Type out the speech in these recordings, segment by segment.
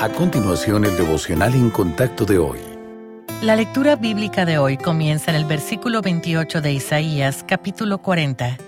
A continuación, el devocional en contacto de hoy. La lectura bíblica de hoy comienza en el versículo 28 de Isaías, capítulo 40.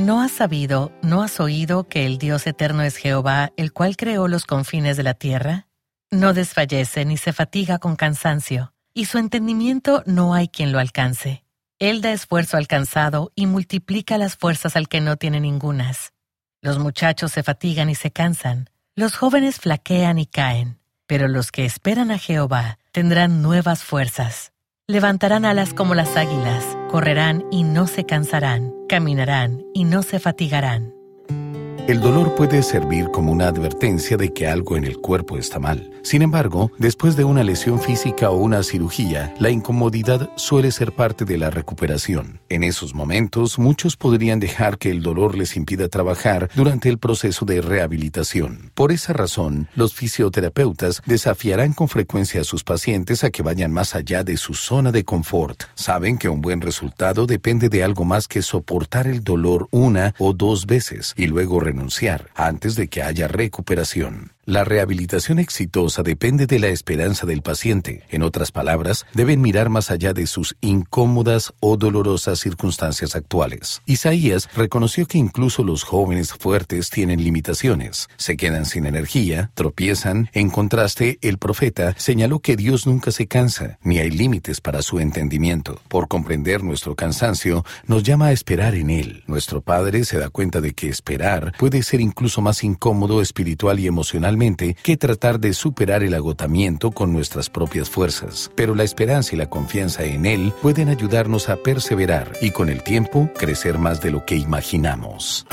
¿No has sabido, no has oído que el Dios eterno es Jehová, el cual creó los confines de la tierra? No desfallece ni se fatiga con cansancio, y su entendimiento no hay quien lo alcance. Él da esfuerzo al cansado y multiplica las fuerzas al que no tiene ningunas. Los muchachos se fatigan y se cansan, los jóvenes flaquean y caen, pero los que esperan a Jehová tendrán nuevas fuerzas. Levantarán alas como las águilas, correrán y no se cansarán, caminarán y no se fatigarán. El dolor puede servir como una advertencia de que algo en el cuerpo está mal. Sin embargo, después de una lesión física o una cirugía, la incomodidad suele ser parte de la recuperación. En esos momentos, muchos podrían dejar que el dolor les impida trabajar durante el proceso de rehabilitación. Por esa razón, los fisioterapeutas desafiarán con frecuencia a sus pacientes a que vayan más allá de su zona de confort. Saben que un buen resultado depende de algo más que soportar el dolor una o dos veces y luego renunciar antes de que haya recuperación. La rehabilitación exitosa depende de la esperanza del paciente. En otras palabras, deben mirar más allá de sus incómodas o dolorosas circunstancias actuales. Isaías reconoció que incluso los jóvenes fuertes tienen limitaciones, se quedan sin energía, tropiezan. En contraste, el profeta señaló que Dios nunca se cansa, ni hay límites para su entendimiento. Por comprender nuestro cansancio, nos llama a esperar en Él. Nuestro Padre se da cuenta de que esperar puede ser incluso más incómodo espiritual y emocionalmente que tratar de superar el agotamiento con nuestras propias fuerzas. Pero la esperanza y la confianza en Él pueden ayudarnos a perseverar y con el tiempo crecer más de lo que imaginamos.